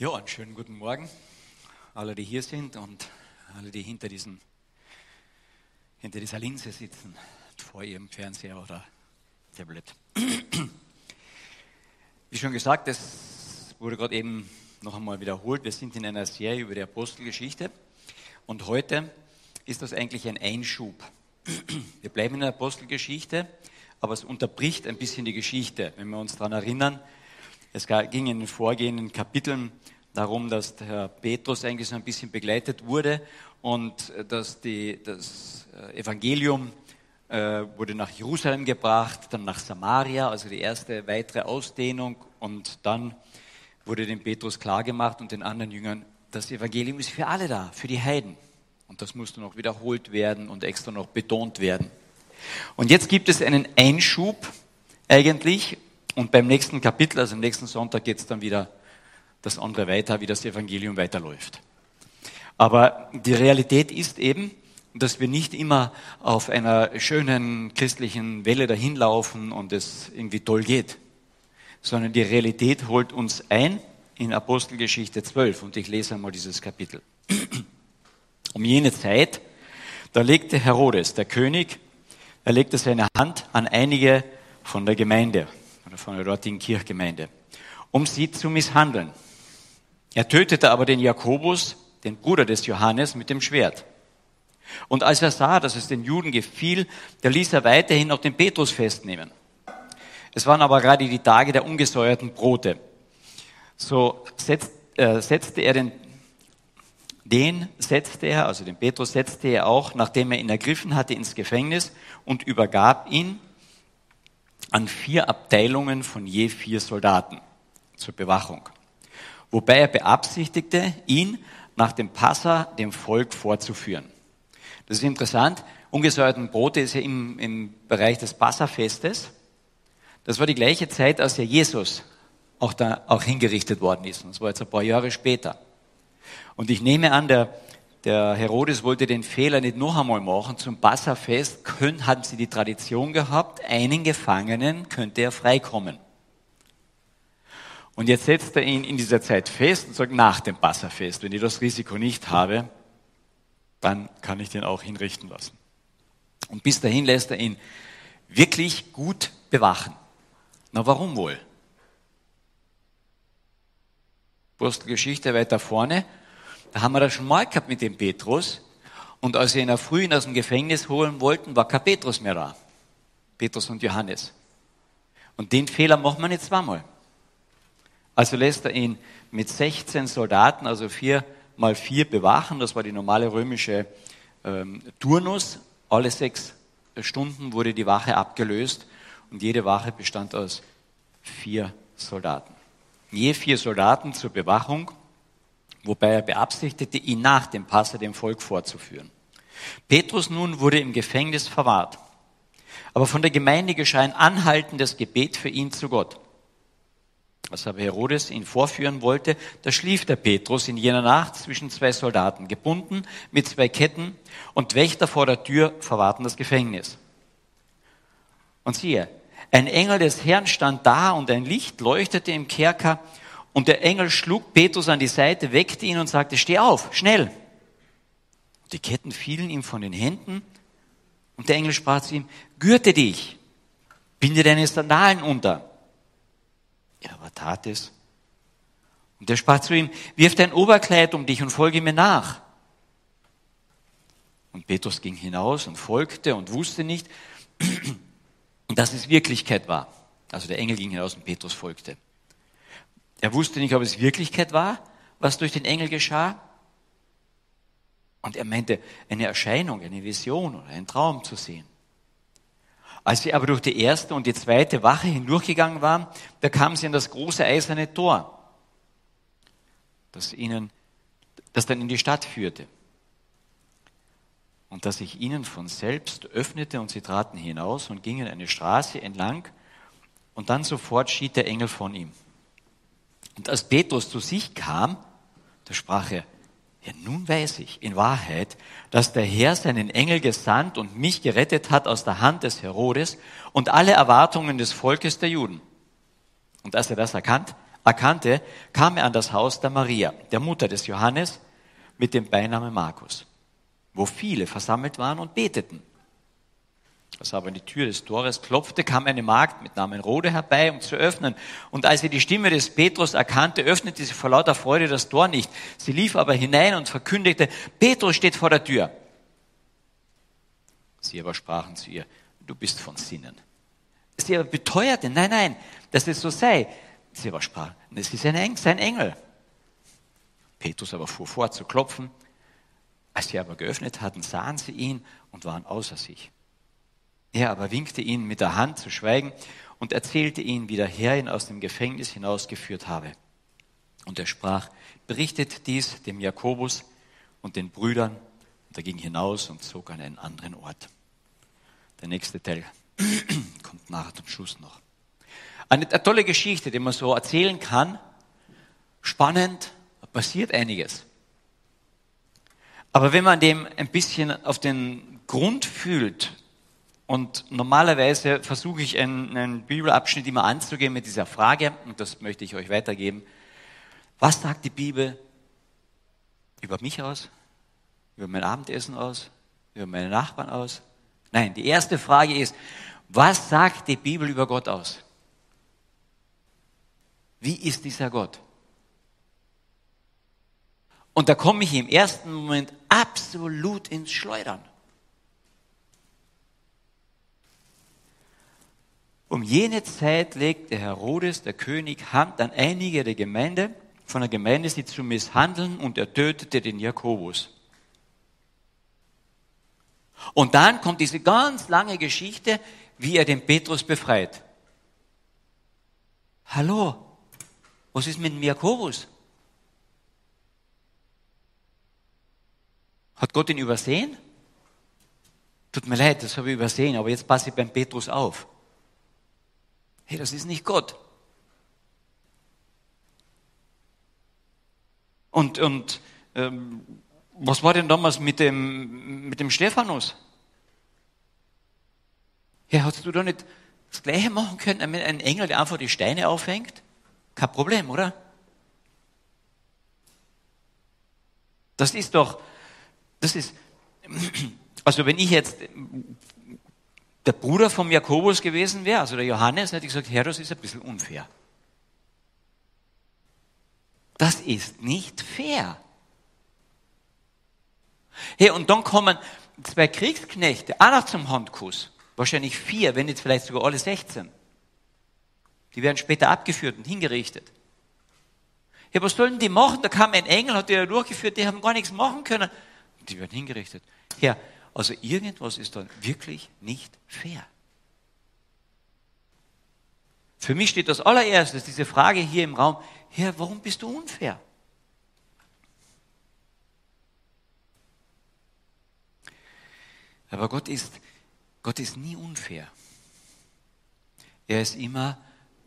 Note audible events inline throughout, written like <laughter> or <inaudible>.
Ja, einen schönen guten Morgen, alle, die hier sind und alle, die hinter, diesem, hinter dieser Linse sitzen, vor ihrem Fernseher oder Tablet. <clears throat> Wie schon gesagt, das wurde gerade eben noch einmal wiederholt. Wir sind in einer Serie über die Apostelgeschichte und heute ist das eigentlich ein Einschub. <clears throat> Wir bleiben in der Apostelgeschichte, aber es unterbricht ein bisschen die Geschichte, wenn wir uns daran erinnern, es ging in den vorgehenden Kapiteln darum, dass der Petrus eigentlich so ein bisschen begleitet wurde und äh, dass die, das äh, Evangelium äh, wurde nach Jerusalem gebracht, dann nach Samaria, also die erste weitere Ausdehnung und dann wurde dem Petrus klargemacht und den anderen Jüngern, das Evangelium ist für alle da, für die Heiden. Und das musste noch wiederholt werden und extra noch betont werden. Und jetzt gibt es einen Einschub eigentlich und beim nächsten Kapitel, also am nächsten Sonntag, geht es dann wieder das andere weiter, wie das Evangelium weiterläuft. Aber die Realität ist eben, dass wir nicht immer auf einer schönen christlichen Welle dahinlaufen und es irgendwie toll geht, sondern die Realität holt uns ein in Apostelgeschichte 12 und ich lese einmal dieses Kapitel. <clears throat> Um jene Zeit, da legte Herodes, der König, er legte seine Hand an einige von der Gemeinde oder von der dortigen Kirchgemeinde, um sie zu misshandeln. Er tötete aber den Jakobus, den Bruder des Johannes, mit dem Schwert. Und als er sah, dass es den Juden gefiel, da ließ er weiterhin noch den Petrus festnehmen. Es waren aber gerade die Tage der ungesäuerten Brote. So setzt, äh, setzte er den, den setzte er, also den Petrus setzte er auch, nachdem er ihn ergriffen hatte, ins Gefängnis und übergab ihn an vier Abteilungen von je vier Soldaten zur Bewachung. Wobei er beabsichtigte, ihn nach dem Passa dem Volk vorzuführen. Das ist interessant. Ungesäuerten Brote ist ja im, im Bereich des Passafestes. Das war die gleiche Zeit, als ja Jesus auch da auch hingerichtet worden ist. Und das war jetzt ein paar Jahre später. Und ich nehme an, der der Herodes wollte den Fehler nicht noch einmal machen. Zum Passafest hatten sie die Tradition gehabt, einen Gefangenen könnte er freikommen. Und jetzt setzt er ihn in dieser Zeit fest und sagt, nach dem Passafest, wenn ich das Risiko nicht habe, dann kann ich den auch hinrichten lassen. Und bis dahin lässt er ihn wirklich gut bewachen. Na, warum wohl? Apostelgeschichte weiter vorne. Da haben wir das schon mal gehabt mit dem Petrus. Und als sie ihn in Früh aus dem Gefängnis holen wollten, war kein Petrus mehr da. Petrus und Johannes. Und den Fehler macht man jetzt zweimal. Also lässt er ihn mit 16 Soldaten, also vier mal vier bewachen. Das war die normale römische ähm, Turnus. Alle sechs Stunden wurde die Wache abgelöst und jede Wache bestand aus vier Soldaten. Je vier Soldaten zur Bewachung wobei er beabsichtigte, ihn nach dem Passa dem Volk vorzuführen. Petrus nun wurde im Gefängnis verwahrt. Aber von der Gemeinde geschah ein anhaltendes Gebet für ihn zu Gott. Als aber Herodes ihn vorführen wollte, da schlief der Petrus in jener Nacht zwischen zwei Soldaten, gebunden mit zwei Ketten, und Wächter vor der Tür verwahrten das Gefängnis. Und siehe, ein Engel des Herrn stand da und ein Licht leuchtete im Kerker und der Engel schlug Petrus an die Seite, weckte ihn und sagte, steh auf, schnell. Die Ketten fielen ihm von den Händen und der Engel sprach zu ihm, gürte dich, binde deine Sandalen unter. Er aber tat es. Und er sprach zu ihm, wirf dein Oberkleid um dich und folge mir nach. Und Petrus ging hinaus und folgte und wusste nicht, <clears throat> dass es Wirklichkeit war. Also der Engel ging hinaus und Petrus folgte. Er wusste nicht, ob es Wirklichkeit war, was durch den Engel geschah. Und er meinte, eine Erscheinung, eine Vision oder einen Traum zu sehen. Als sie aber durch die erste und die zweite Wache hindurchgegangen waren, da kamen sie an das große eiserne Tor, das ihnen, das dann in die Stadt führte. Und das sich ihnen von selbst öffnete und sie traten hinaus und gingen eine Straße entlang und dann sofort schied der Engel von ihm. Und als Petrus zu sich kam, da sprach er, ja, nun weiß ich in Wahrheit, dass der Herr seinen Engel gesandt und mich gerettet hat aus der Hand des Herodes und alle Erwartungen des Volkes der Juden. Und als er das erkannt, erkannte, kam er an das Haus der Maria, der Mutter des Johannes, mit dem Beinamen Markus, wo viele versammelt waren und beteten. Als er aber an die Tür des Tores klopfte, kam eine Magd mit Namen Rode herbei, um zu öffnen. Und als sie die Stimme des Petrus erkannte, öffnete sie vor lauter Freude das Tor nicht. Sie lief aber hinein und verkündigte, Petrus steht vor der Tür. Sie aber sprachen zu ihr, du bist von Sinnen. Sie aber beteuerte, nein, nein, dass es so sei. Sie aber sprach, es ist ein Engel, sein Engel. Petrus aber fuhr fort zu klopfen. Als sie aber geöffnet hatten, sahen sie ihn und waren außer sich. Er aber winkte ihnen mit der Hand zu schweigen und erzählte ihnen, wie der Herr ihn aus dem Gefängnis hinausgeführt habe. Und er sprach, berichtet dies dem Jakobus und den Brüdern. Und er ging hinaus und zog an einen anderen Ort. Der nächste Teil <clears throat> kommt nachher zum Schluss noch. Eine tolle Geschichte, die man so erzählen kann. Spannend, passiert einiges. Aber wenn man dem ein bisschen auf den Grund fühlt, und normalerweise versuche ich einen, einen Bibelabschnitt immer anzugehen mit dieser Frage, und das möchte ich euch weitergeben. Was sagt die Bibel über mich aus? Über mein Abendessen aus? Über meine Nachbarn aus? Nein, die erste Frage ist, was sagt die Bibel über Gott aus? Wie ist dieser Gott? Und da komme ich im ersten Moment absolut ins Schleudern. Um jene Zeit legte Herodes, der König, Hand an einige der Gemeinde, von der Gemeinde sie zu misshandeln und er tötete den Jakobus. Und dann kommt diese ganz lange Geschichte, wie er den Petrus befreit. Hallo, was ist mit dem Jakobus? Hat Gott ihn übersehen? Tut mir leid, das habe ich übersehen, aber jetzt passe ich beim Petrus auf. Hey, das ist nicht Gott. Und, und ähm, was war denn damals mit dem, mit dem Stephanus? Ja, hast du da nicht das Gleiche machen können mit einem Engel, der einfach die Steine aufhängt? Kein Problem, oder? Das ist doch, das ist, <clears throat> also wenn ich jetzt der Bruder vom Jakobus gewesen wäre, also der Johannes, hätte ich gesagt, Herr, das ist ein bisschen unfair. Das ist nicht fair. Hey, und dann kommen zwei Kriegsknechte, auch noch zum Handkuss. Wahrscheinlich vier, wenn nicht vielleicht sogar alle 16. Die werden später abgeführt und hingerichtet. Ja, was sollen die machen? Da kam ein Engel, hat die durchgeführt, die haben gar nichts machen können. Die werden hingerichtet. Ja, also irgendwas ist dann wirklich nicht fair. Für mich steht das allererstes diese Frage hier im Raum, Herr, warum bist du unfair? Aber Gott ist, Gott ist nie unfair. Er ist immer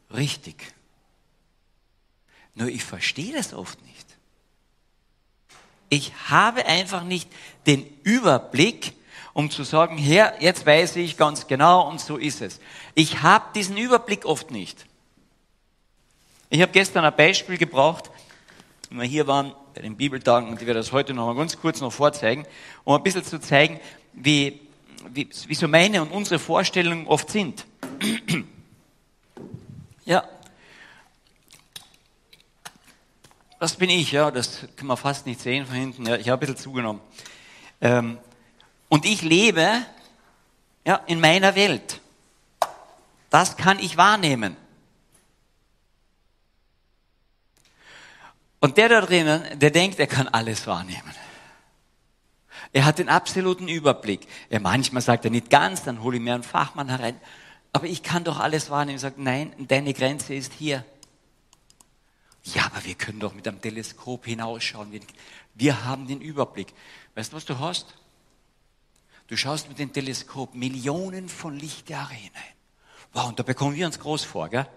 richtig. Nur ich verstehe das oft nicht. Ich habe einfach nicht den Überblick, um zu sagen, Herr, jetzt weiß ich ganz genau und so ist es. Ich habe diesen Überblick oft nicht. Ich habe gestern ein Beispiel gebraucht, wenn wir hier waren bei den Bibeltagen und ich werde das heute noch mal ganz kurz noch vorzeigen, um ein bisschen zu zeigen, wie, wie, wie so meine und unsere Vorstellungen oft sind. <clears throat> ja. Das bin ich, ja, das kann man fast nicht sehen von hinten. Ja, ich habe ein bisschen zugenommen. Ähm, und ich lebe ja, in meiner Welt. Das kann ich wahrnehmen. Und der da drinnen, der denkt, er kann alles wahrnehmen. Er hat den absoluten Überblick. Er manchmal sagt er nicht ganz, dann hole ich mir einen Fachmann herein. Aber ich kann doch alles wahrnehmen. Er sagt, nein, deine Grenze ist hier. Ja, aber wir können doch mit einem Teleskop hinausschauen. Wir haben den Überblick. Weißt du, was du hast? Du schaust mit dem Teleskop Millionen von Lichtjahre hinein. Wow, und da bekommen wir uns groß vor, gell?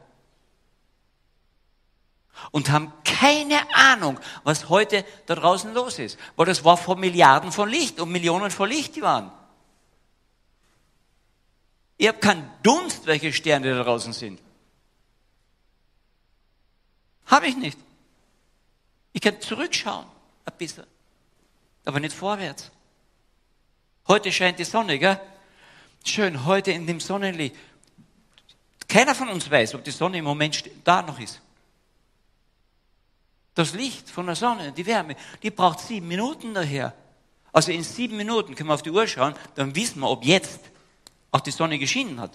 Und haben keine Ahnung, was heute da draußen los ist. Weil das war vor Milliarden von Licht und Millionen von Licht, waren. Ihr habt keinen Dunst, welche Sterne da draußen sind. Habe ich nicht. Ich kann zurückschauen, ein bisschen, aber nicht vorwärts. Heute scheint die Sonne, gell? Schön, heute in dem Sonnenlicht. Keiner von uns weiß, ob die Sonne im Moment da noch ist. Das Licht von der Sonne, die Wärme, die braucht sieben Minuten daher. Also in sieben Minuten können wir auf die Uhr schauen, dann wissen wir, ob jetzt auch die Sonne geschienen hat.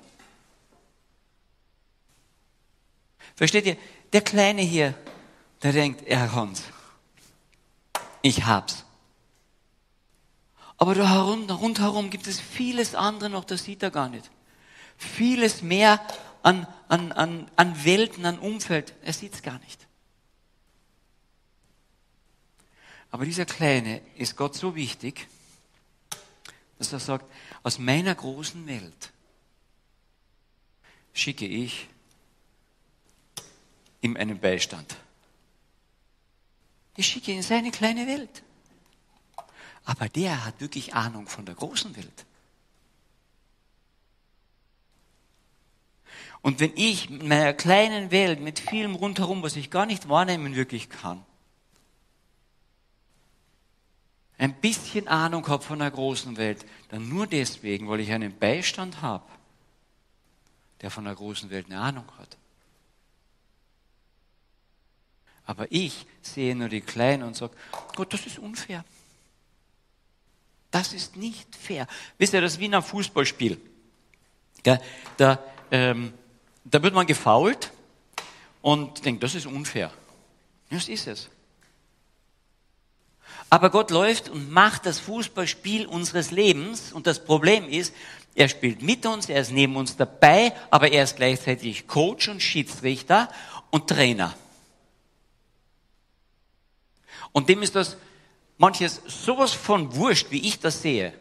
Versteht ihr? Der Kleine hier, der denkt, Herr Hans, ich hab's. Aber da rundherum gibt es vieles andere noch, das sieht er gar nicht. Vieles mehr an, an, an, an Welten, an Umfeld, er sieht's gar nicht. Aber dieser Kleine ist Gott so wichtig, dass er sagt, aus meiner großen Welt schicke ich ihm einen Beistand. Ich schicke ihn in seine kleine Welt. Aber der hat wirklich Ahnung von der großen Welt. Und wenn ich in meiner kleinen Welt mit vielem rundherum, was ich gar nicht wahrnehmen wirklich kann, ein bisschen Ahnung habe von der großen Welt, dann nur deswegen, weil ich einen Beistand habe, der von der großen Welt eine Ahnung hat. Aber ich sehe nur die Kleinen und sage, Gott, das ist unfair. Das ist nicht fair. Wisst ihr, das ist wie in einem Fußballspiel. Da, ähm, da wird man gefault und denkt, das ist unfair. Das ist es. Aber Gott läuft und macht das Fußballspiel unseres Lebens und das Problem ist, er spielt mit uns, er ist neben uns dabei, aber er ist gleichzeitig Coach und Schiedsrichter und Trainer. Und dem ist das manches sowas von wurscht, wie ich das sehe.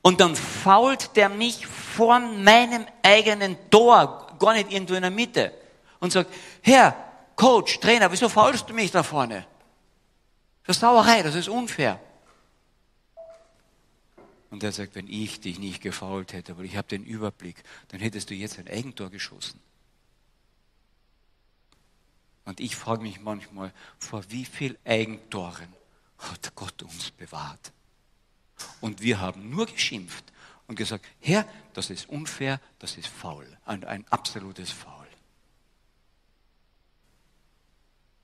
Und dann fault der mich vor meinem eigenen Tor, gar nicht irgendwo in der Mitte, und sagt, Herr, Coach, Trainer, wieso faulst du mich da vorne? Das ist Sauerei, das ist unfair. Und er sagt, wenn ich dich nicht gefault hätte, weil ich habe den Überblick, dann hättest du jetzt ein Eigentor geschossen. Und ich frage mich manchmal, vor wie viel Eigentoren hat Gott uns bewahrt? Und wir haben nur geschimpft und gesagt, Herr, das ist unfair, das ist faul, ein, ein absolutes Faul.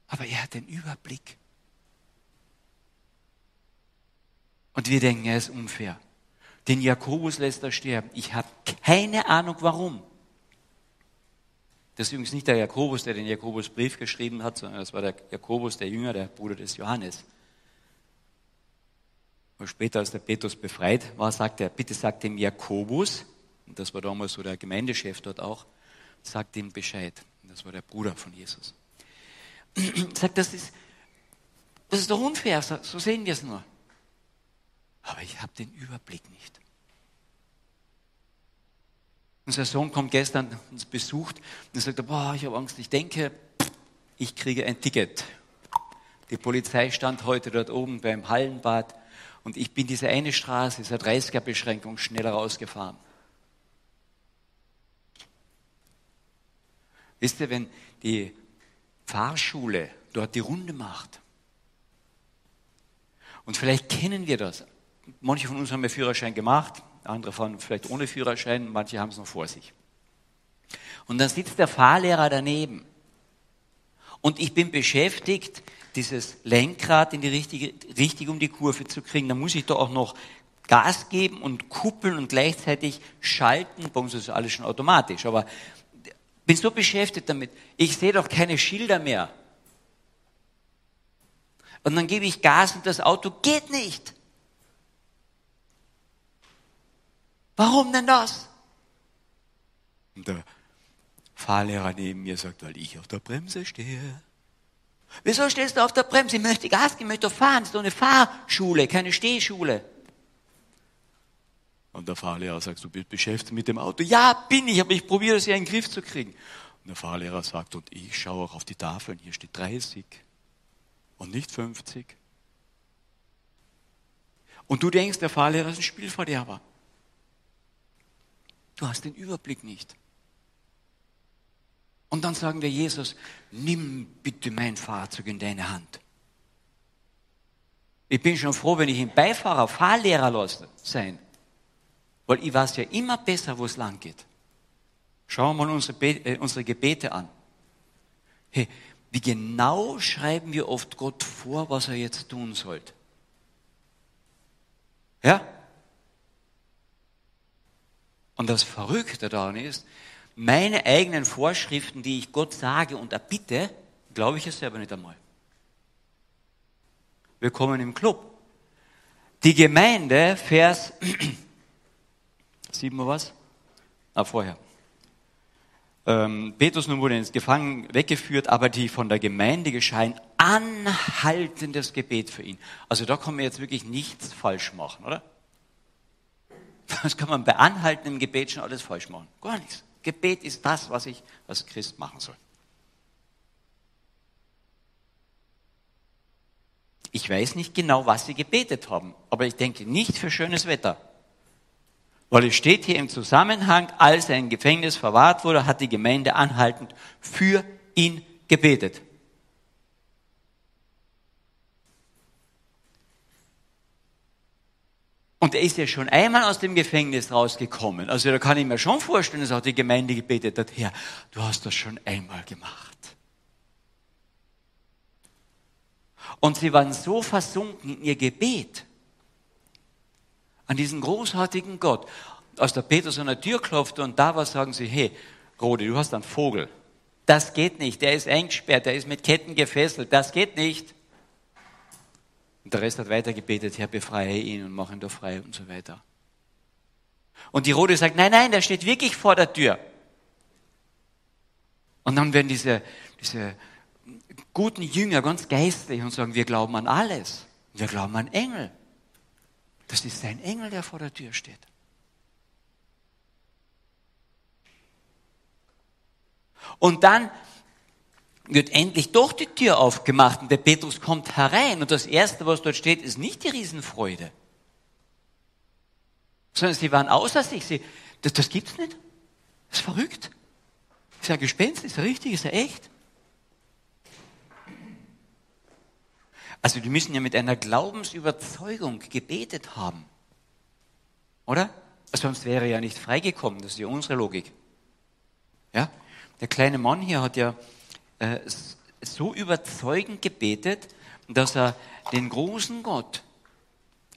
Aber er hat den Überblick. Und wir denken, er ist unfair. Den Jakobus lässt er sterben. Ich habe keine Ahnung warum. Das ist übrigens nicht der Jakobus, der den Jakobusbrief geschrieben hat, sondern das war der Jakobus, der Jünger, der Bruder des Johannes. Und später, als der Petrus befreit war, sagt er, bitte sagt dem Jakobus, und das war damals so der Gemeindechef dort auch, sagt ihm Bescheid. Das war der Bruder von Jesus. <clears throat> Sagt, das ist, das ist doch unfair, so sehen wir es nur. Aber ich habe den Überblick nicht. Unser Sohn kommt gestern uns besucht und sagt, boah, ich habe Angst, ich denke, ich kriege ein Ticket. Die Polizei stand heute dort oben beim Hallenbad und ich bin diese eine Straße, dieser 30er-Beschränkung, schneller rausgefahren. Wisst ihr, wenn die Fahrschule dort die Runde macht, und vielleicht kennen wir das, manche von uns haben ja Führerschein gemacht, andere fahren vielleicht ohne Führerschein, manche haben es noch vor sich. Und dann sitzt der Fahrlehrer daneben. Und ich bin beschäftigt, dieses Lenkrad in die richtige, richtig um die Kurve zu kriegen. Da muss ich doch auch noch Gas geben und kuppeln und gleichzeitig schalten. Bei uns ist alles schon automatisch, aber bin so beschäftigt damit. Ich sehe doch keine Schilder mehr. Und dann gebe ich Gas und das Auto geht nicht. Warum denn das? Und der Fahrlehrer neben mir sagt, weil ich auf der Bremse stehe. Wieso stehst du auf der Bremse? Ich möchte Gas geben, ich möchte fahren. Das ist doch eine Fahrschule, keine Stehschule. Und der Fahrlehrer sagt, du bist beschäftigt mit dem Auto. Ja, bin ich, aber ich probiere es ja in den Griff zu kriegen. Und der Fahrlehrer sagt, und ich schaue auch auf die Tafeln, hier steht 30 und nicht 50. Und du denkst, der Fahrlehrer ist ein Spielverderber. Du hast den Überblick nicht. Und dann sagen wir Jesus, nimm bitte mein Fahrzeug in deine Hand. Ich bin schon froh, wenn ich ihn Beifahrer, Fahrlehrer sein. Weil ich weiß ja immer besser, wo es lang geht. Schauen wir mal unsere, Be äh, unsere Gebete an. Hey, wie genau schreiben wir oft Gott vor, was er jetzt tun sollte? Ja? Und das Verrückte daran ist, meine eigenen Vorschriften, die ich Gott sage und erbitte, glaube ich es selber nicht einmal. Willkommen im Club. Die Gemeinde, Vers, <clears throat> sieht man was? Ah, vorher. Ähm, Petrus nun wurde ins Gefangen weggeführt, aber die von der Gemeinde geschehen anhaltendes Gebet für ihn. Also da kann man jetzt wirklich nichts falsch machen, oder? Das kann man bei anhaltendem Gebet schon alles falsch machen. Gar nichts. Gebet ist das, was ich als Christ machen soll. Ich weiß nicht genau, was sie gebetet haben, aber ich denke nicht für schönes Wetter. Weil es steht hier im Zusammenhang, als er im Gefängnis verwahrt wurde, hat die Gemeinde anhaltend für ihn gebetet. Und er ist ja schon einmal aus dem Gefängnis rausgekommen. Also da kann ich mir schon vorstellen, dass auch die Gemeinde gebetet hat, Herr, du hast das schon einmal gemacht. Und sie waren so versunken in ihr Gebet an diesen großartigen Gott. Als der Petrus an der Tür klopfte und da war, sagen sie, hey, Rode, du hast einen Vogel. Das geht nicht. Der ist eingesperrt, der ist mit Ketten gefesselt. Das geht nicht. Und der Rest hat weiter gebetet, Herr, befreie ihn und mach ihn doch frei und so weiter. Und die Rode sagt, nein, nein, der steht wirklich vor der Tür. Und dann werden diese, diese guten Jünger ganz geistlich und sagen, wir glauben an alles. Wir glauben an Engel. Das ist sein Engel, der vor der Tür steht. Und dann wird endlich doch die Tür aufgemacht und der Petrus kommt herein und das Erste, was dort steht, ist nicht die Riesenfreude, sondern sie waren außer sich. Sie, das, das gibt's nicht. Das ist verrückt. Ist ja Gespenst, ist er richtig, ist er echt? Also die müssen ja mit einer Glaubensüberzeugung gebetet haben. Oder? Sonst wäre er ja nicht freigekommen. Das ist ja unsere Logik. Ja? Der kleine Mann hier hat ja äh, so überzeugend gebetet, dass er den großen Gott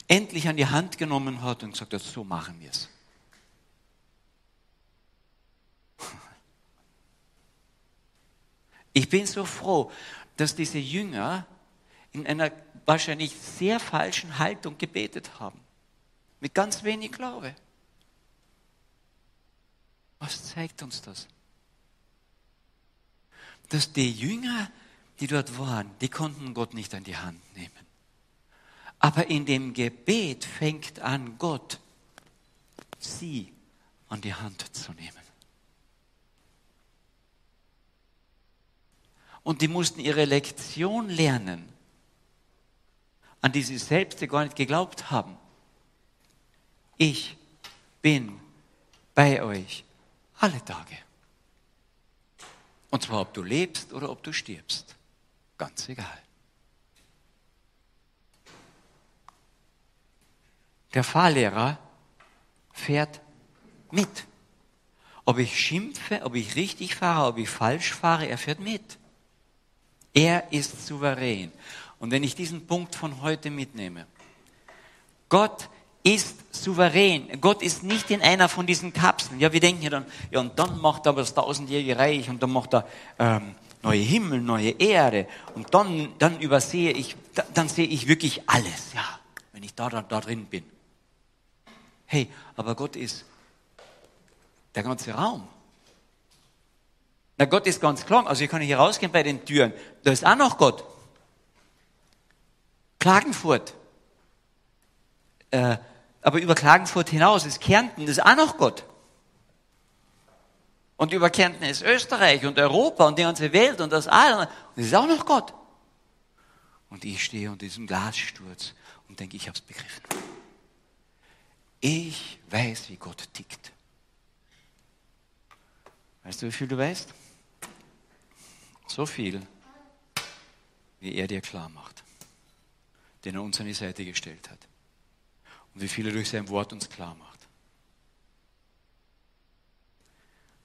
endlich an die Hand genommen hat und gesagt hat, so machen wir es. <laughs> Ich bin so froh, dass diese Jünger in einer wahrscheinlich sehr falschen Haltung gebetet haben. Mit ganz wenig Glaube. Was zeigt uns das? Dass die Jünger, die dort waren, die konnten Gott nicht an die Hand nehmen. Aber in dem Gebet fängt an, Gott sie an die Hand zu nehmen. Und die mussten ihre Lektion lernen, an die sie selbst gar nicht geglaubt haben. Ich bin bei euch alle Tage. Und zwar, ob du lebst oder ob du stirbst. Ganz egal. Der Fahrlehrer fährt mit. Ob ich schimpfe, ob ich richtig fahre, ob ich falsch fahre, er fährt mit. Er ist souverän. Und wenn ich diesen Punkt von heute mitnehme, Gott ist souverän. Gott ist nicht in einer von diesen Kapseln. Ja, wir denken ja dann, ja, und dann macht er das tausendjährige Reich und dann macht er ähm, neue Himmel, neue Erde und dann, dann übersehe ich, da, dann sehe ich wirklich alles, ja, wenn ich da, da, da drin bin. Hey, aber Gott ist der ganze Raum. Na, Gott ist ganz klar. Also ich kann hier rausgehen bei den Türen. Da ist auch noch Gott. Klagenfurt. Äh, aber über Klagenfurt hinaus ist Kärnten, das ist auch noch Gott. Und über Kärnten ist Österreich und Europa und die ganze Welt und das alles. Und das ist auch noch Gott. Und ich stehe unter diesem Glassturz und denke, ich habe es begriffen. Ich weiß, wie Gott tickt. Weißt du, wie viel du weißt? So viel, wie er dir klar macht, den er uns an die Seite gestellt hat. Und wie viel er durch sein Wort uns klar macht.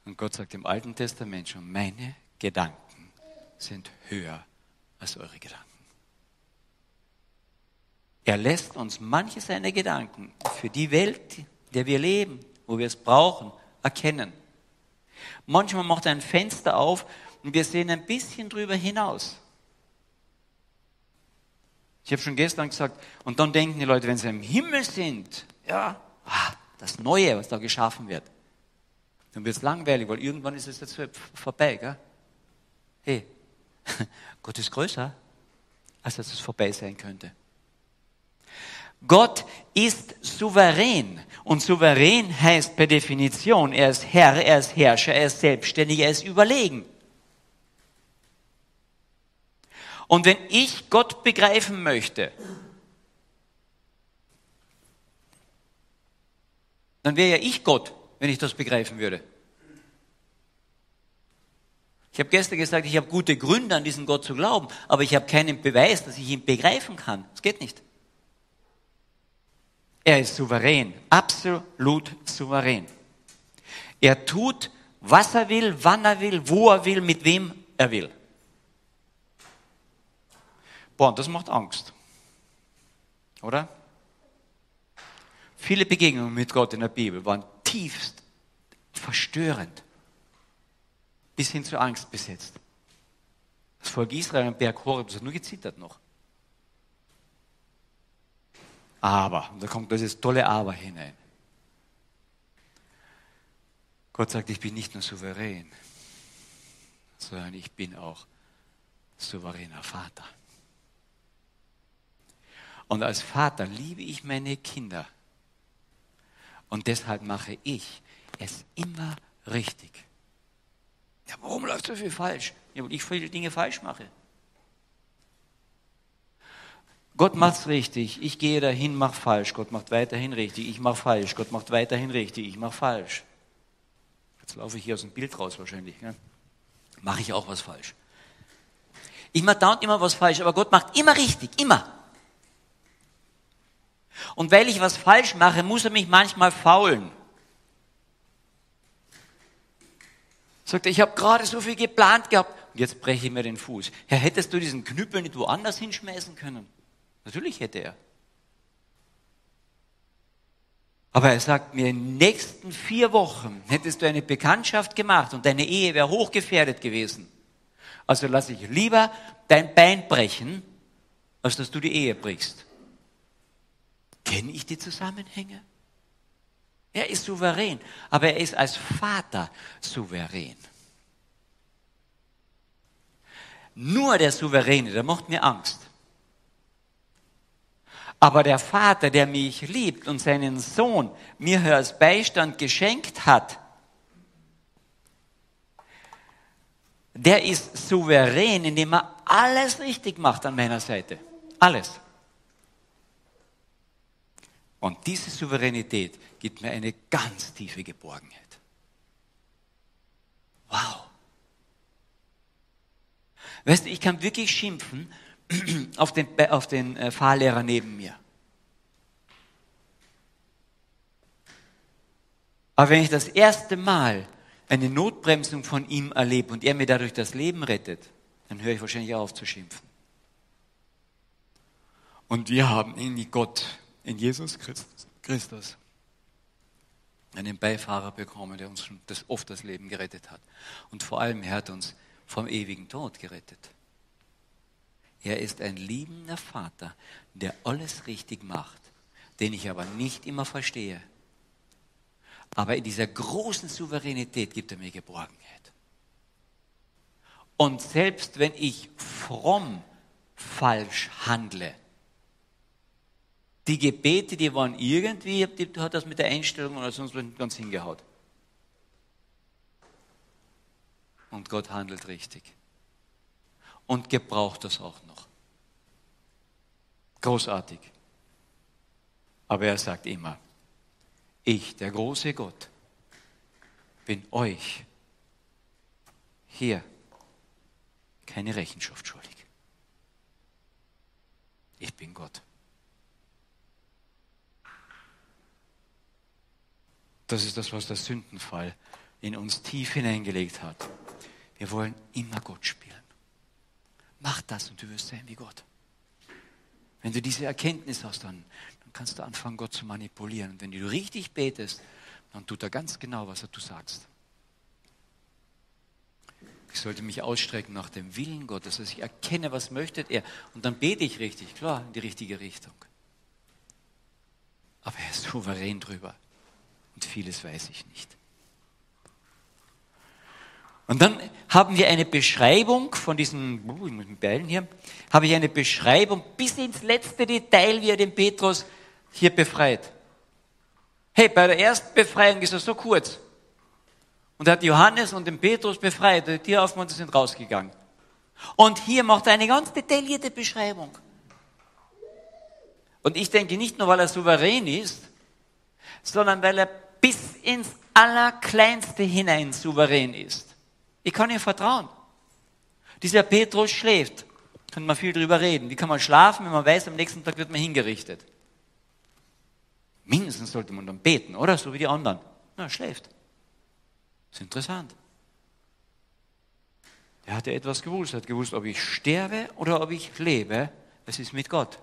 Und Gott sagt im Alten Testament schon, meine Gedanken sind höher als eure Gedanken. Er lässt uns manche seiner Gedanken für die Welt, in der wir leben, wo wir es brauchen, erkennen. Manchmal macht er ein Fenster auf und wir sehen ein bisschen drüber hinaus. Ich habe schon gestern gesagt, und dann denken die Leute, wenn sie im Himmel sind, ja, ah, das Neue, was da geschaffen wird, dann wird es langweilig, weil irgendwann ist es jetzt vorbei. Gell? Hey, <laughs> Gott ist größer, als dass es vorbei sein könnte. Gott ist souverän. Und souverän heißt per Definition, er ist Herr, er ist Herrscher, er ist selbstständig, er ist überlegen. Und wenn ich Gott begreifen möchte, dann wäre ja ich Gott, wenn ich das begreifen würde. Ich habe gestern gesagt, ich habe gute Gründe, an diesen Gott zu glauben, aber ich habe keinen Beweis, dass ich ihn begreifen kann. Das geht nicht. Er ist souverän, absolut souverän. Er tut, was er will, wann er will, wo er will, mit wem er will. Boah, das macht Angst. Oder? Viele Begegnungen mit Gott in der Bibel waren tiefst verstörend, bis hin zur Angst besetzt. Das Volk Israel am Berg Horeb, hat nur gezittert noch. Aber, und da kommt dieses tolle Aber hinein. Gott sagt, ich bin nicht nur souverän, sondern ich bin auch souveräner Vater. Und als Vater liebe ich meine Kinder. Und deshalb mache ich es immer richtig. Ja, warum läuft so viel falsch? Ja, weil ich viele Dinge falsch mache. Gott macht's richtig, ich gehe dahin, mach falsch. Gott macht weiterhin richtig, ich mach falsch. Gott macht weiterhin richtig, ich mach falsch. Jetzt laufe ich hier aus dem Bild raus wahrscheinlich. Ne? Mache ich auch was falsch. Ich mache dauernd immer was falsch, aber Gott macht immer richtig, immer. Und weil ich was falsch mache, muss er mich manchmal faulen. Sagt er, ich habe gerade so viel geplant gehabt und jetzt breche ich mir den Fuß. Ja, hättest du diesen Knüppel nicht woanders hinschmeißen können? Natürlich hätte er. Aber er sagt mir, in den nächsten vier Wochen hättest du eine Bekanntschaft gemacht und deine Ehe wäre hochgefährdet gewesen. Also lasse ich lieber dein Bein brechen, als dass du die Ehe brichst. Kenne ich die Zusammenhänge? Er ist souverän, aber er ist als Vater souverän. Nur der Souveräne, der macht mir Angst. Aber der Vater, der mich liebt und seinen Sohn mir als Beistand geschenkt hat, der ist souverän, indem er alles richtig macht an meiner Seite. Alles. Und diese Souveränität gibt mir eine ganz tiefe Geborgenheit. Wow. Weißt du, ich kann wirklich schimpfen <clears throat> auf den, auf den äh, Fahrlehrer neben mir. Aber wenn ich das erste Mal eine Notbremsung von ihm erlebe und er mir dadurch das Leben rettet, dann höre ich wahrscheinlich auf zu schimpfen. Und wir haben in Gott in Jesus Christus einen Beifahrer bekommen, der uns schon das, oft das Leben gerettet hat. Und vor allem, er hat uns vom ewigen Tod gerettet. Er ist ein liebender Vater, der alles richtig macht, den ich aber nicht immer verstehe. Aber in dieser großen Souveränität gibt er mir Geborgenheit. Und selbst wenn ich fromm falsch handle, die Gebete, die waren irgendwie, die hat das mit der Einstellung oder sonst was ganz hingehaut. Und Gott handelt richtig. Und gebraucht das auch noch. Großartig. Aber er sagt immer, ich, der große Gott, bin euch hier keine Rechenschaft schuldig. Ich bin Gott. Das ist das, was der Sündenfall in uns tief hineingelegt hat. Wir wollen immer Gott spielen. Mach das und du wirst sein wie Gott. Wenn du diese Erkenntnis hast, dann, dann kannst du anfangen, Gott zu manipulieren. Und wenn du richtig betest, dann tut er ganz genau, was er du sagst. Ich sollte mich ausstrecken nach dem Willen Gottes, dass ich erkenne, was möchte er. Und dann bete ich richtig, klar, in die richtige Richtung. Aber er ist souverän drüber. Und vieles weiß ich nicht. Und dann haben wir eine Beschreibung von diesen, uh, ich muss mit Beilen hier, habe ich eine Beschreibung bis ins letzte Detail, wie er den Petrus hier befreit. Hey, bei der ersten Befreiung ist er so kurz und er hat Johannes und den Petrus befreit. Die Tür aufgemacht und sind rausgegangen. Und hier macht er eine ganz detaillierte Beschreibung. Und ich denke nicht nur, weil er souverän ist, sondern weil er bis ins Allerkleinste hinein souverän ist. Ich kann ihm vertrauen. Dieser Petrus schläft. Kann man viel drüber reden. Wie kann man schlafen, wenn man weiß, am nächsten Tag wird man hingerichtet? Mindestens sollte man dann beten, oder? So wie die anderen. Na, er schläft. Das ist interessant. Er hatte etwas gewusst. Er hat gewusst, ob ich sterbe oder ob ich lebe. Es ist mit Gott.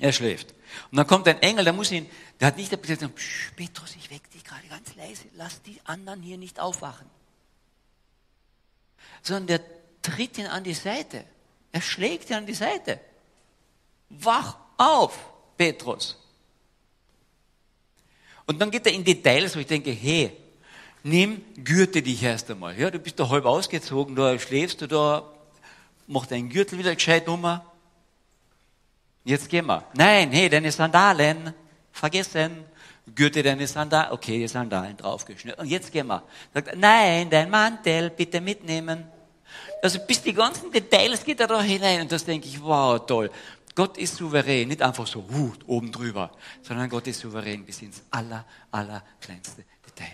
Er schläft. Und dann kommt ein Engel, der muss ihn, der hat nicht gesagt, Petrus, ich weck dich gerade ganz leise, lass die anderen hier nicht aufwachen. Sondern der tritt ihn an die Seite. Er schlägt ihn an die Seite. Wach auf, Petrus. Und dann geht er in Details, wo ich denke, hey, nimm, gürte dich erst einmal. Ja, du bist da halb ausgezogen, da schläfst du da, mach deinen Gürtel wieder gescheit um. Jetzt gehen wir. Nein, hey, deine Sandalen, vergessen. Gürte deine Sandalen, okay, die Sandalen draufgeschnitten. Und jetzt gehen wir. Sagt, nein, dein Mantel, bitte mitnehmen. Also bis die ganzen Details geht er da hinein. Und das denke ich, wow, toll. Gott ist souverän, nicht einfach so uh, oben drüber, sondern Gott ist souverän bis ins aller, aller kleinste Detail.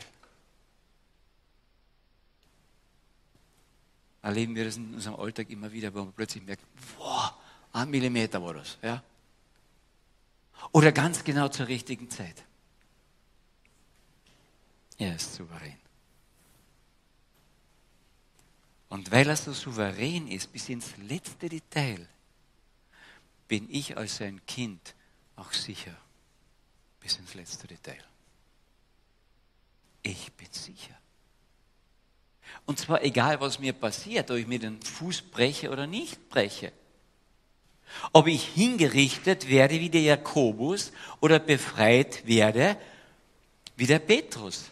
erleben wir das in unserem Alltag immer wieder, wo man plötzlich merkt, wow, ein Millimeter war das. Ja? Oder ganz genau zur richtigen Zeit. Er ist souverän. Und weil er so souverän ist, bis ins letzte Detail, bin ich als sein Kind auch sicher, bis ins letzte Detail. Ich bin sicher. Und zwar egal, was mir passiert, ob ich mir den Fuß breche oder nicht breche. Ob ich hingerichtet werde wie der Jakobus oder befreit werde wie der Petrus.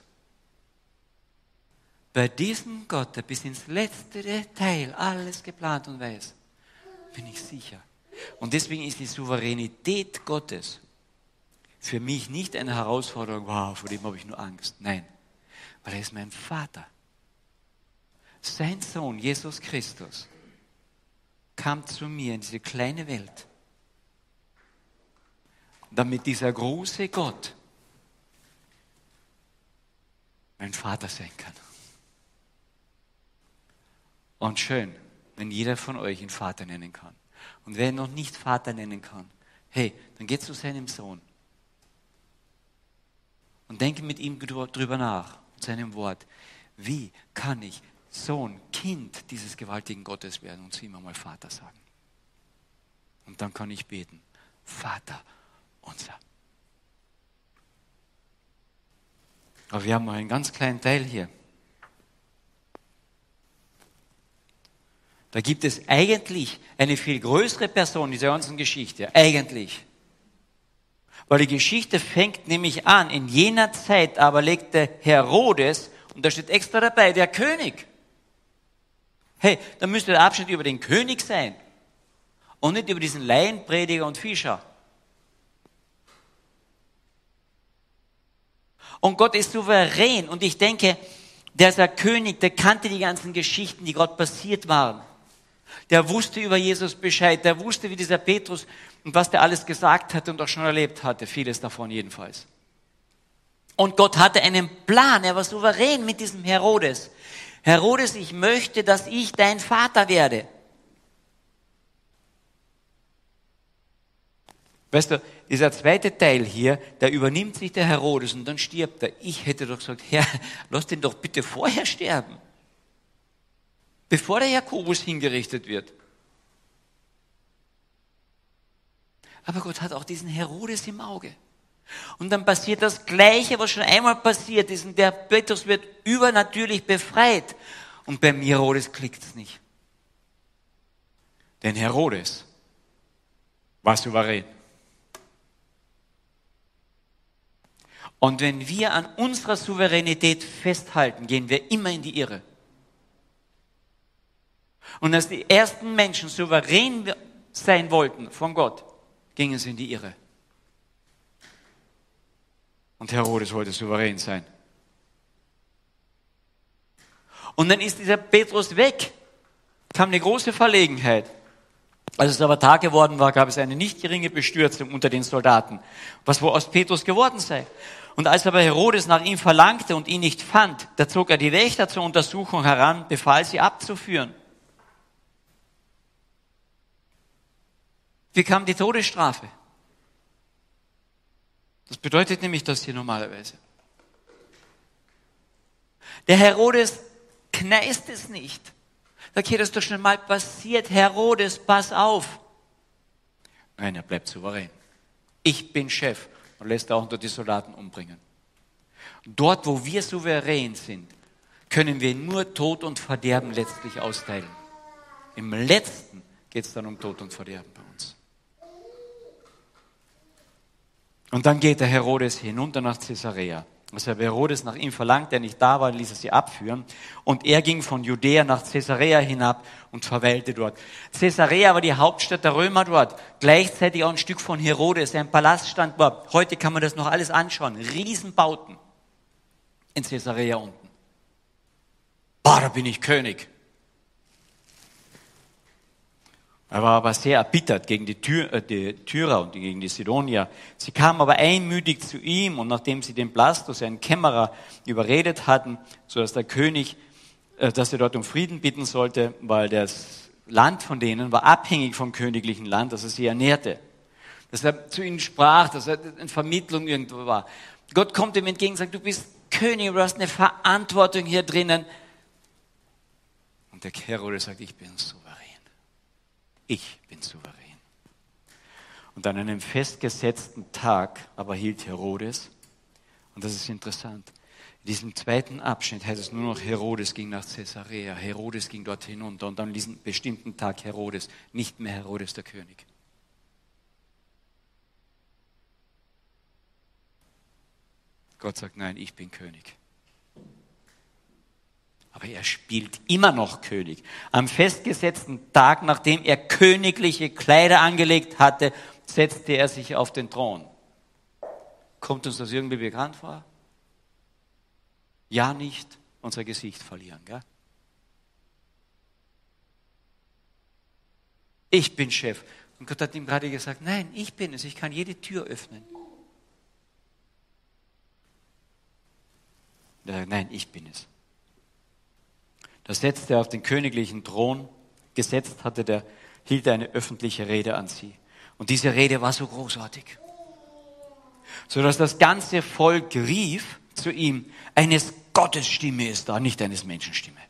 Bei diesem Gott, der bis ins letzte Detail alles geplant und weiß, bin ich sicher. Und deswegen ist die Souveränität Gottes für mich nicht eine Herausforderung, wow, vor dem habe ich nur Angst. Nein, weil er ist mein Vater sein Sohn, Jesus Christus, kam zu mir in diese kleine Welt, damit dieser große Gott mein Vater sein kann. Und schön, wenn jeder von euch ihn Vater nennen kann. Und wer ihn noch nicht Vater nennen kann, hey, dann geht zu seinem Sohn und denke mit ihm drüber nach, seinem Wort. Wie kann ich Sohn, Kind dieses gewaltigen Gottes werden und zu ihm einmal Vater sagen. Und dann kann ich beten, Vater unser. Aber wir haben noch einen ganz kleinen Teil hier. Da gibt es eigentlich eine viel größere Person in dieser ganzen Geschichte. Eigentlich. Weil die Geschichte fängt nämlich an. In jener Zeit aber legte Herodes, und da steht extra dabei, der König, Hey, dann müsste der Abschnitt über den König sein und nicht über diesen Laienprediger und Fischer. Und Gott ist souverän und ich denke, der König, der kannte die ganzen Geschichten, die Gott passiert waren. Der wusste über Jesus Bescheid, der wusste, wie dieser Petrus und was der alles gesagt hatte und auch schon erlebt hatte, vieles davon jedenfalls. Und Gott hatte einen Plan, er war souverän mit diesem Herodes Herodes, ich möchte, dass ich dein Vater werde. Weißt du, dieser zweite Teil hier, da übernimmt sich der Herodes und dann stirbt er. Ich hätte doch gesagt, Herr, lass den doch bitte vorher sterben. Bevor der Jakobus hingerichtet wird. Aber Gott hat auch diesen Herodes im Auge. Und dann passiert das Gleiche, was schon einmal passiert ist. Und der Petrus wird übernatürlich befreit. Und beim Herodes klickt es nicht. Denn Herodes war souverän. Und wenn wir an unserer Souveränität festhalten, gehen wir immer in die Irre. Und als die ersten Menschen souverän sein wollten von Gott, gingen sie in die Irre. Und Herodes wollte souverän sein. Und dann ist dieser Petrus weg. Kam eine große Verlegenheit. Als es aber Tag geworden war, gab es eine nicht geringe Bestürzung unter den Soldaten, was wohl aus Petrus geworden sei. Und als aber Herodes nach ihm verlangte und ihn nicht fand, da zog er die Wächter zur Untersuchung heran, befahl sie abzuführen. Wie kam die Todesstrafe? Das bedeutet nämlich das hier normalerweise. Der Herodes kneist es nicht. Sagt, hier, das ist doch schon mal passiert. Herodes, pass auf. Nein, er bleibt souverän. Ich bin Chef und lässt auch unter die Soldaten umbringen. Dort, wo wir souverän sind, können wir nur Tod und Verderben letztlich austeilen. Im letzten geht es dann um Tod und Verderben bei uns. Und dann geht der Herodes hinunter nach Caesarea. Als Herr Herodes nach ihm verlangt, der nicht da war, ließ er sie abführen. Und er ging von Judäa nach Caesarea hinab und verweilte dort. Caesarea war die Hauptstadt der Römer dort. Gleichzeitig auch ein Stück von Herodes. Ein Palast stand dort. Heute kann man das noch alles anschauen. Riesenbauten in Caesarea unten. Boah, da bin ich König. Er war aber sehr erbittert gegen die, Tür, äh, die Tyrer und gegen die Sidonier. Sie kamen aber einmütig zu ihm und nachdem sie den Blastus, einen Kämmerer, überredet hatten, so dass der König, äh, dass er dort um Frieden bitten sollte, weil das Land von denen war abhängig vom königlichen Land, dass er sie ernährte. Dass er zu ihnen sprach, dass er in Vermittlung irgendwo war. Gott kommt ihm entgegen und sagt, du bist König, du hast eine Verantwortung hier drinnen. Und der Herodes sagt, ich bin so ich bin souverän. Und an einem festgesetzten Tag aber hielt Herodes, und das ist interessant, in diesem zweiten Abschnitt heißt es nur noch, Herodes ging nach Caesarea, Herodes ging dort hinunter und an diesem bestimmten Tag Herodes, nicht mehr Herodes der König. Gott sagt, nein, ich bin König. Aber er spielt immer noch König. Am festgesetzten Tag, nachdem er königliche Kleider angelegt hatte, setzte er sich auf den Thron. Kommt uns das irgendwie bekannt vor? Ja, nicht unser Gesicht verlieren. Gell? Ich bin Chef. Und Gott hat ihm gerade gesagt, nein, ich bin es, ich kann jede Tür öffnen. Nein, ich bin es. Da setzte er auf den königlichen Thron, gesetzt hatte der, hielt eine öffentliche Rede an sie. Und diese Rede war so großartig. Sodass das ganze Volk rief zu ihm, eines Gottes Stimme ist da, nicht eines Menschenstimme.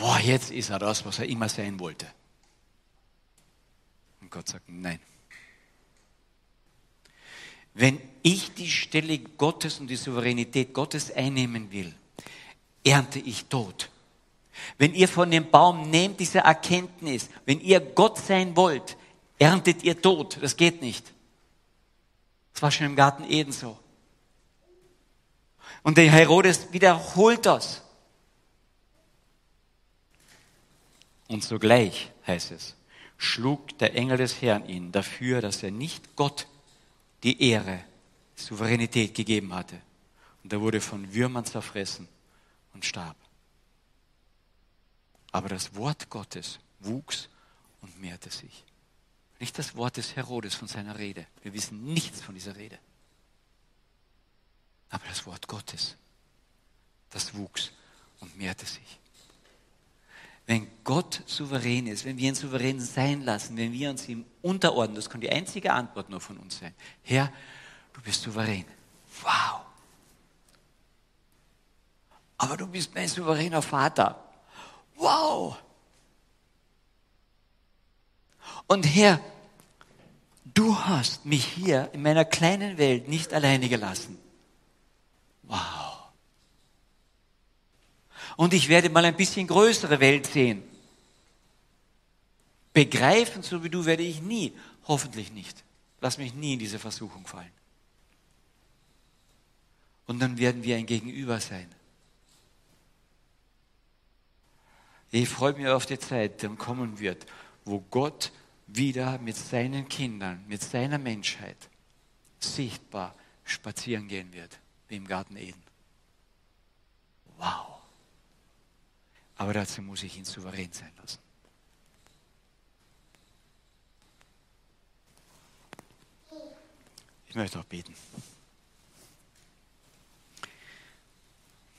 Boah, jetzt ist er das, was er immer sein wollte. Und Gott sagt, nein. Wenn ich die Stelle Gottes und die Souveränität Gottes einnehmen will, ernte ich Tod. Wenn ihr von dem Baum nehmt diese Erkenntnis, wenn ihr Gott sein wollt, erntet ihr Tod. Das geht nicht. Das war schon im Garten Eden so. Und der Herodes wiederholt das. Und sogleich, heißt es, schlug der Engel des Herrn ihn dafür, dass er nicht Gott die Ehre, Souveränität gegeben hatte. Und er wurde von Würmern zerfressen und starb. Aber das Wort Gottes wuchs und mehrte sich. Nicht das Wort des Herodes von seiner Rede. Wir wissen nichts von dieser Rede. Aber das Wort Gottes, das wuchs und mehrte sich. Wenn Gott souverän ist, wenn wir ihn souverän sein lassen, wenn wir uns ihm unterordnen, das kann die einzige Antwort nur von uns sein. Herr, du bist souverän. Wow. Aber du bist mein souveräner Vater. Wow. Und Herr, du hast mich hier in meiner kleinen Welt nicht alleine gelassen. Wow. Und ich werde mal ein bisschen größere Welt sehen. Begreifen, so wie du, werde ich nie, hoffentlich nicht. Lass mich nie in diese Versuchung fallen. Und dann werden wir ein Gegenüber sein. Ich freue mich auf die Zeit, die kommen wird, wo Gott wieder mit seinen Kindern, mit seiner Menschheit sichtbar spazieren gehen wird, wie im Garten Eden. Wow. Aber dazu muss ich ihn souverän sein lassen. Ich möchte auch beten.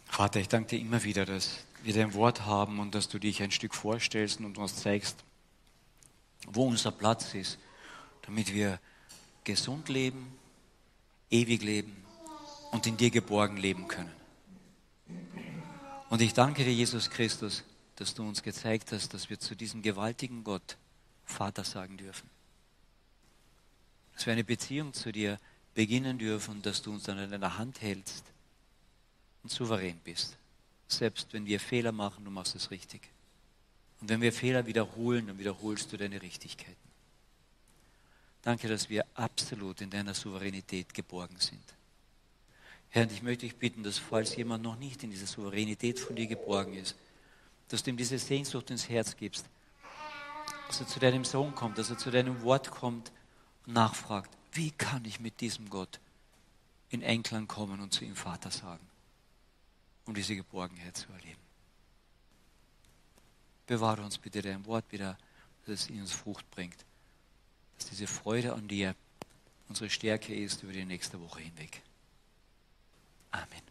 Vater, ich danke dir immer wieder, dass wir dein Wort haben und dass du dich ein Stück vorstellst und uns zeigst, wo unser Platz ist, damit wir gesund leben, ewig leben und in dir geborgen leben können. Und ich danke dir, Jesus Christus, dass du uns gezeigt hast, dass wir zu diesem gewaltigen Gott Vater sagen dürfen. Dass wir eine Beziehung zu dir beginnen dürfen, dass du uns dann in deiner Hand hältst und souverän bist. Selbst wenn wir Fehler machen, du machst es richtig. Und wenn wir Fehler wiederholen, dann wiederholst du deine Richtigkeiten. Danke, dass wir absolut in deiner Souveränität geborgen sind. Herr, und ich möchte dich bitten, dass falls jemand noch nicht in dieser Souveränität von dir geborgen ist, dass du ihm diese Sehnsucht ins Herz gibst, dass er zu deinem Sohn kommt, dass er zu deinem Wort kommt und nachfragt, wie kann ich mit diesem Gott in Einklang kommen und zu ihm Vater sagen, um diese Geborgenheit zu erleben. Bewahre uns bitte dein Wort wieder, dass es in uns Frucht bringt, dass diese Freude an dir unsere Stärke ist über die nächste Woche hinweg. Amen.